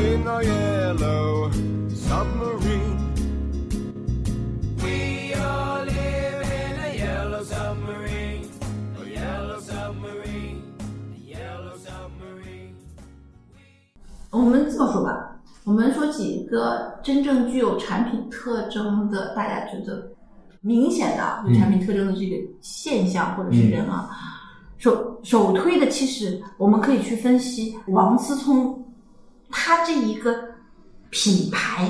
In our yellow submarine. We all live in a yellow submarine, a yellow submarine, a yellow submarine. 我们这么说吧，我们说几个真正具有产品特征的，大家觉得明显的有产品特征的这个现象或者是人啊，首首推的，其实我们可以去分析王思聪他这一个品牌。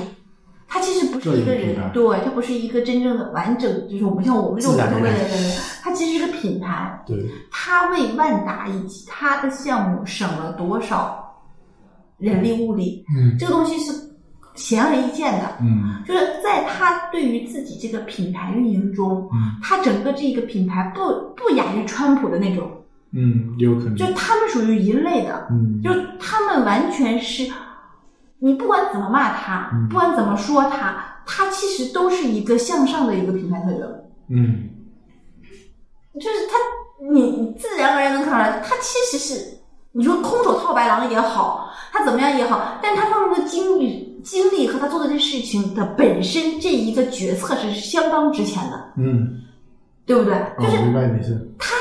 他其实不是一个人对他不是一个真正的完整，就是我们像我们这种普通的人，他其实是个品牌。对，他为万达以及他的项目省了多少人力物力？嗯这个东西是显而易见的。嗯就是在他对于自己这个品牌运营中，嗯他整个这个品牌不不亚于川普的那种，嗯，有可能，就他们属于一类的，嗯，就他们完全是，你不管怎么骂他，嗯。不管怎么说他，他其实都是一个向上的一个品牌特征。嗯。就是他，你你自然而然能看出来，他其实是你说空手套白狼也好，他怎么样也好，但是他放入的精力、精力和他做的这事情的本身这一个决策是相当值钱的，嗯，对不对？哦，就是明白你是，他的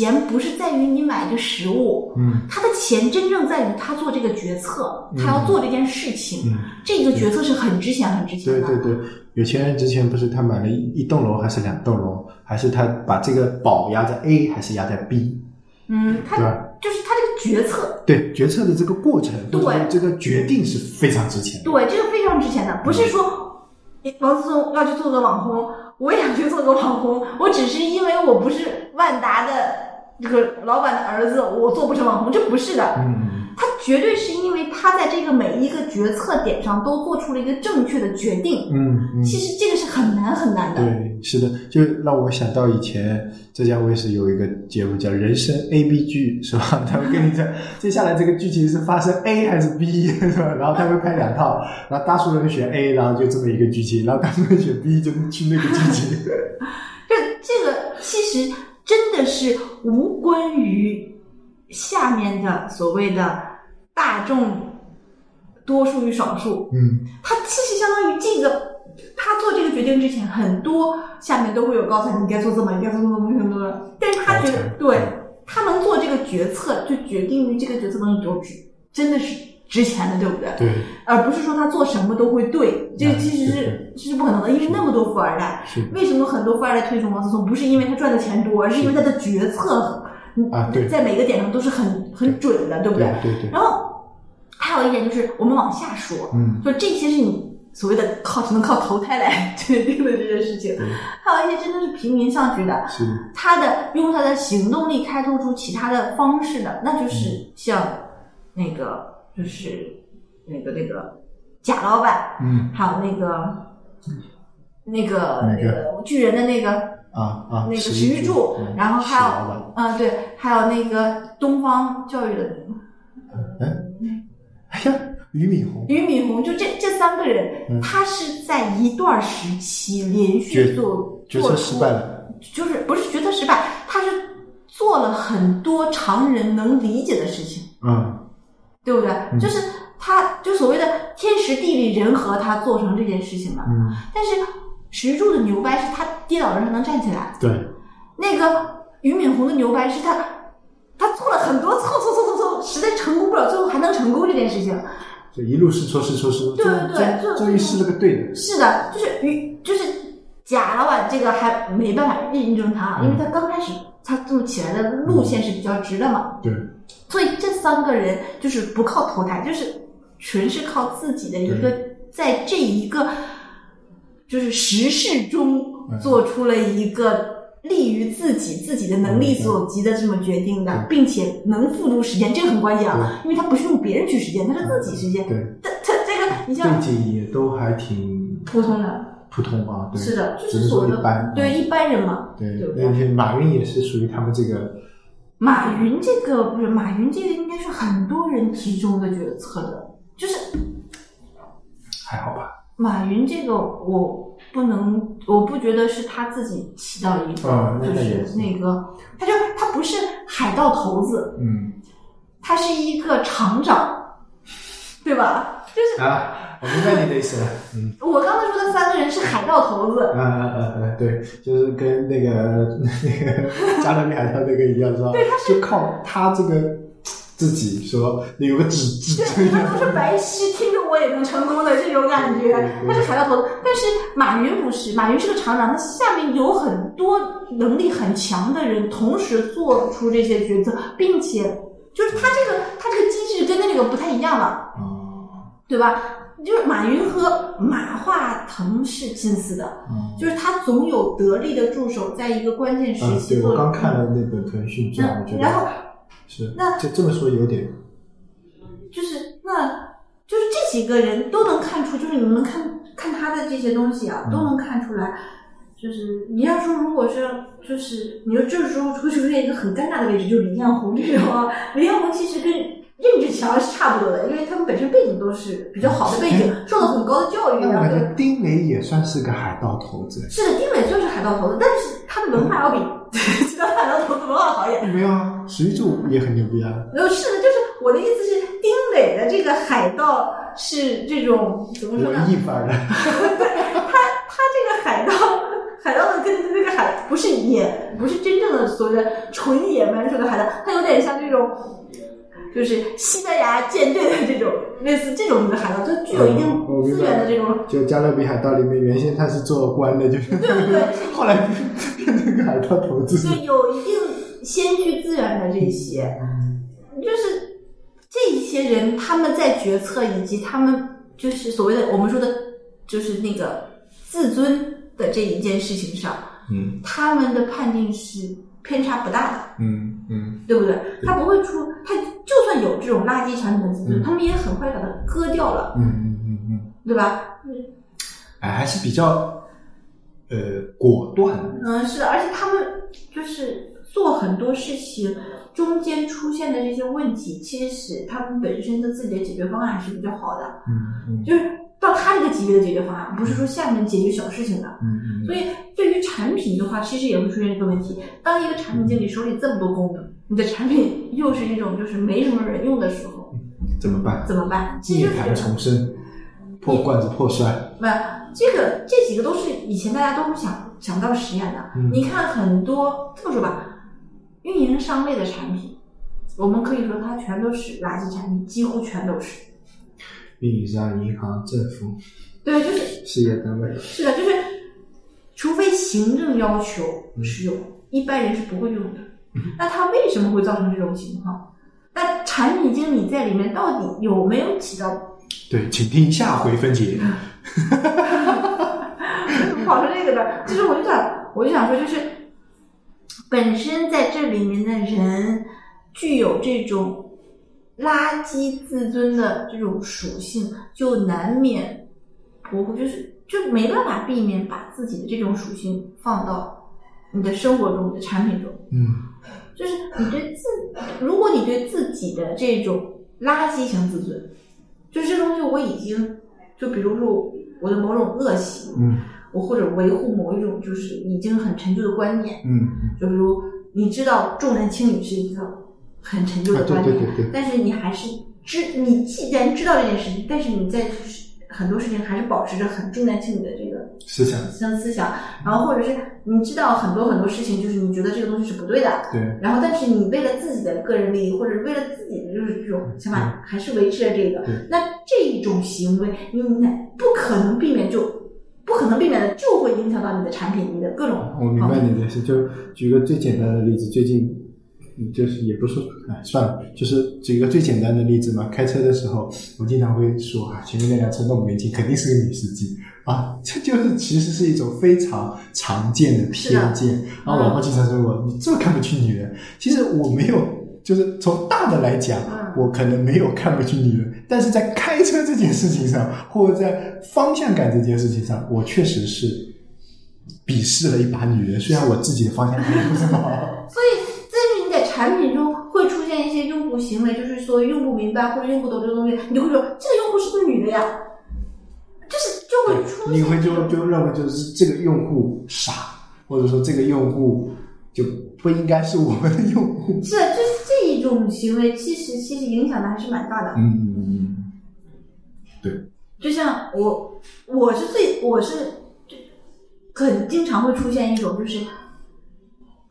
钱不是在于你买一个食物，嗯他的钱真正在于他做这个决策，他要做这件事情，嗯，这个决策是很值钱、很值钱的。对对对，有钱人之前不是他买了一一栋楼还是两栋楼，还是他把这个宝压在 A 还是压在 B，嗯，他？就是他这个决策，对，决策的这个过程，对这个决定是非常值钱的。对，这个非常值钱的，不是说诶王思聪要去做个网红，我也想去做个网红，我只是因为我不是万达的这个老板的儿子，我做不成网红，这不是的。嗯他绝对是因为他在这个每一个决策点上都做出了一个正确的决定。嗯嗯，其实这个是很难很难的。对，是的，就让我想到以前浙江卫视有一个节目叫《人生 A B 剧》，是吧？他会跟你讲，接下来这个剧情是发生 A 还是 B，是吧？然后他会拍两套，然后大数人选 A，然后就这么一个剧情，然后大数人选 B 就去那个剧情。这这个其实真的是无关于下面的所谓的大众多数与少数，嗯。他其实相当于这个，他做这个决定之前，很多下面都会有高层，你该做这么，你该做这么，什么什么。但是他觉得，对他能做这个决策，就决定于这个决策东西都值，真的是值钱的，对不对？对，而不是说他做什么都会对，这其实是是。这是不可能的，因为那么多富二代，是。为什么很多富二代推崇王思聪？不是因为他赚的钱多，而是因为他的决策，嗯啊对。在每个点上都是很很准的，对不对？对对，然后还有一点就是，我们往下说，嗯。就这些是你所谓的靠只能靠投胎来决定的这些事情，还有一些真的是平民上去的，是，他的用他的行动力开拓出其他的方式的，那嗯就是像那个就是那个那个贾老板，嗯。还有那个那个那个？巨人的那个啊啊，那个石石玉柱嗯然后还有啊对，还有那个东方教育的嗯，哎呀，俞敏洪，俞敏洪，就这这三个人，嗯。他是在一段时期连续决做决策失败，了，就是不是决策失败，他是做了很多常人能理解的事情，嗯对不对？嗯就是他就所谓的天时地利人和，他做成这件事情了。嗯，但是石柱的牛掰是他跌倒了他能站起来，对，那个俞敏洪的牛掰是他他做了很多错错错错错，实在成功不了，最后还能成功这件事情。就一路试错试错试错，对对对就终终于试了个对的，是的，就是于就是贾老板这个还没办法印证他，嗯。因为他刚开始他做起来的路线是比较直的嘛，对，所以这三个人就是不靠投胎，就是纯是靠自己的一个在这一个就是时事中嗯。做出了一个利于自己自己的能力所及的这么决定的，并且能付诸实践，这个很关键啊，因为他不是用别人去实践，他是自己实践。对，他他这个你像背景也都还挺普通的，普通啊，对，是的，就只是是所谓的说一般，对一般人嘛，对对，马云也是属于他们这个，马云这个不是马云这个应该是很多人集中的决策的，就是还好吧？马云这个我不能，我不觉得是他自己起到一个，嗯就是那也是。那个，他就他不是海盗头子，嗯。他是一个厂长，对吧？就是啊，我明白你的意思了，嗯。我刚才说的三个人是海盗头子，呃呃呃，对，就是跟那个那个加勒比海盗那个一样，是吧？对，他就靠他这个自己说有个纸纸对，他都是白皙，听着我也能成功的这种感觉，他是海盗头子。但是马云不是，马云是个厂长，他下面有很多能力很强的人，同时做出这些决策，并且就是他这个他这个机制跟那个不太一样了，哦，对吧？就是马云和马化腾是近似的，嗯就是他总有得力的助手，在一个关键时啊，对我。刚看了那本腾讯传，我觉得嗯然后是那就这么说有点，就是那，就是这几个人都能看出，就是你们看看他的这些东西啊，嗯都能看出来。就是你要说，如果是就是你说这时候会出现一个很尴尬的位置，就是李彦宏这种啊，李彦宏其实跟任志强是差不多的，因为他们本身背景都是比较好的背景，受了很高的教育，然后丁磊也算是个海盗头子，是的，丁磊算是海盗头子，但是他的文化要比其他海盗头子文化好一点。没有啊，史玉柱也很牛逼啊，没有是的，就是我的意思是，丁磊的这个海盗是这种怎么说呢？文艺范儿的，他他这个海盗，海盗的跟那个海不是野，不是真正的所谓的纯野蛮式的海盗，他有点像这种，就是西班牙舰队的这种类似这种的海盗，就具有一定资源的这种。就《加勒比海盗》里面，原先他是做官的，就是对对对。后来变成个海盗头子，就有一定先驱资源的这些，就是这一些人他们在决策以及他们就是所谓的我们说的，就是那个自尊的这一件事情上，嗯。他们的判定是偏差不大的，嗯嗯。对不对？他不会出，他就算有这种垃圾产品的自尊，嗯他们也很快把它割掉了，嗯嗯嗯嗯，对吧？哎，还是比较呃果断，嗯，是的，而且他们就是做很多事情中间出现的这些问题，其实是他们本身的自己的解决方案还是比较好的，嗯嗯就是到他这个级别的解决方案，不是说下面解决小事情的。嗯嗯所以对于产品的话，其实也会出现这个问题。当一个产品经理手里这么多功能，你的产品又是一种就是没什么人用的时候，怎么办？怎么办？涅槃重生，破罐子破摔，不，这个这几个都是以前大家都不想想到实验的。嗯你看很多这么说吧，运营商类的产品，我们可以说它全都是垃圾产品，几乎全都是。运营商、银行、政府、对，就是事业单位，是的，就是除非行政要求嗯使用，一般人是不会用的。那它为什么会造成这种情况？那产品经理在里面到底有没有起到？对，请听下回分解。怎 么跑出这个的？其实我就想，我就想说，就是本身在这里面的人具有这种垃圾自尊的这种属性，就难免不会，就是就没办法避免把自己的这种属性放到你的生活中、你的产品中。嗯就是你对自，如果你对自己的这种垃圾型自尊，就是这东西我已经，就比如说我的某种恶习，嗯。我或者维护某一种就是已经很陈旧的观念，嗯就比如你知道重男轻女是一个很陈旧的观念，对对对。但是你还是知，你既然知道这件事情，但是你在很多事情还是保持着很重男轻女的这个思想思思想，然后或者是你知道很多很多事情，就是你觉得这个东西是不对的，对，然后但是你为了自己的个人利益，或者为了自己的就是这种想法，还是维持了这个，那这一种行为，你不可能避免就不可能避免的就会影响到你的产品，你的各种我明白你的意思。就举个最简单的例子，最近嗯就是也不是，哎，算了，就是举一个最简单的例子嘛。开车的时候，我经常会说啊，前面那辆车那么年轻，肯定是个女司机啊，这就是其实是一种非常常见的偏见。然后老婆经常说我，你这么看不起女人，其实我没有，就是从大的来讲，嗯我可能没有看不起女人，但是在开车这件事情上，或者在方向感这件事情上，我确实是鄙视了一把女人。虽然我自己的方向感也不是很好。所以产品中会出现一些用户行为，就是说用不明白或者用不懂这个东西，你就会说这个用户是不是女的呀？就是就会出现你会就就认为就是这个用户傻，或者说这个用户就不应该是我们的用户。是就是这一种行为，其实其实影响的还是蛮大的。嗯嗯嗯，对就像我，我是最我是就很经常会出现一种，就是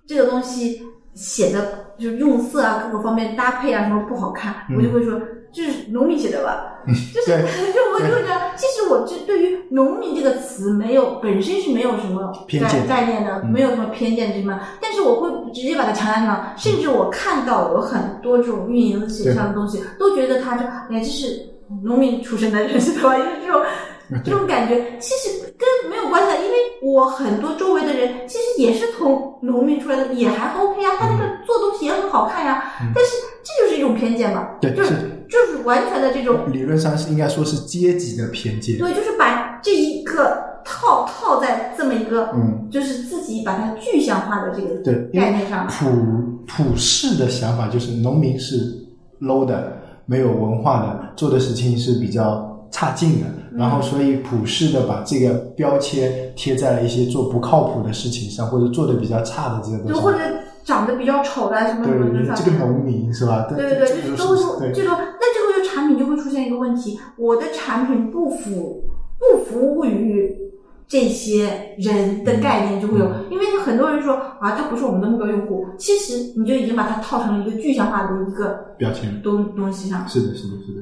这个东西写的就是用色啊各个方面搭配啊什么不好看，嗯我就会说这是农民写的吧，就是 就我就会觉得，其实我这对于农民这个词没有本身是没有什么偏见概概念的，嗯没有什么偏见什么，但是我会直接把它强加上，甚至我看到有很多这种运营写上的东西，都觉得他这哎这是农民出身的人是吧？就是这种。这种感觉其实跟没有关系的，因为我很多周围的人其实也是从农民出来的，也还 OK 啊，他那个做东西也很好看呀、嗯但是这就是一种偏见嘛，对，就是是就是完全的这种理论上是应该说是阶级的偏见。对，就是把这一个套套在这么一个，嗯，就是自己把它具象化的这个对，概念上。普普世的想法就是农民是 low 的，没有文化的，做的事情是比较差劲的，然后所以普世的把这个标签贴在了一些做不靠谱的事情上，或者做的比较差的这个东西上。就或者长得比较丑的什么什么对这个农民是吧？对对对，这个都会是对出这种，那这个就产品就会出现一个问题，我的产品不服不服务于这些人的概念就会有，嗯因为很多人说啊，他不是我们的目标用户，其实你就已经把它套成了一个具象化的一个标签。东东西上。是的，是的，是的。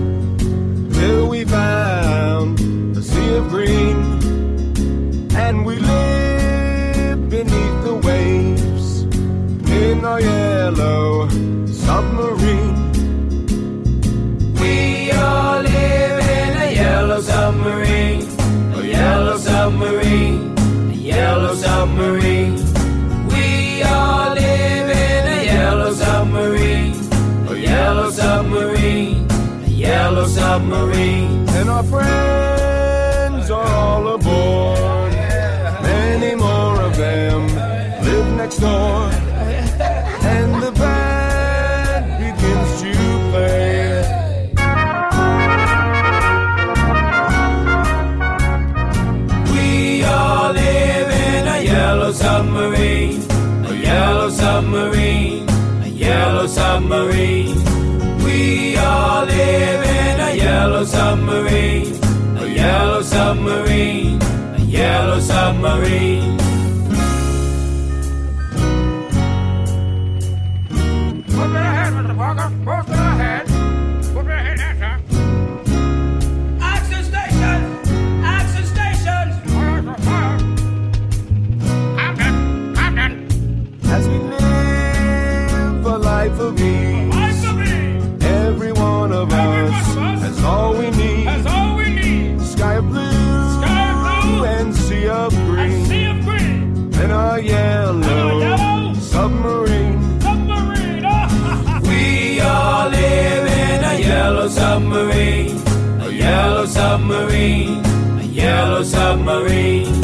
Submarine. And our friends are all aboard. Many more of them live next door. And the band begins to play. We all live in a yellow submarine, a yellow submarine, a yellow submarine. We all live a yellow submarine, a yellow submarine, a yellow submarine. Submarine.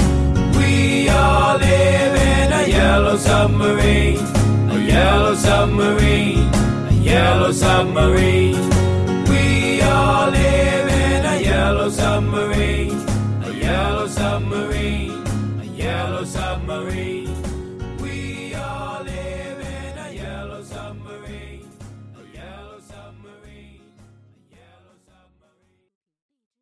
We all live in a yellow submarine, a yellow submarine, a yellow submarine. We all live in a yellow submarine.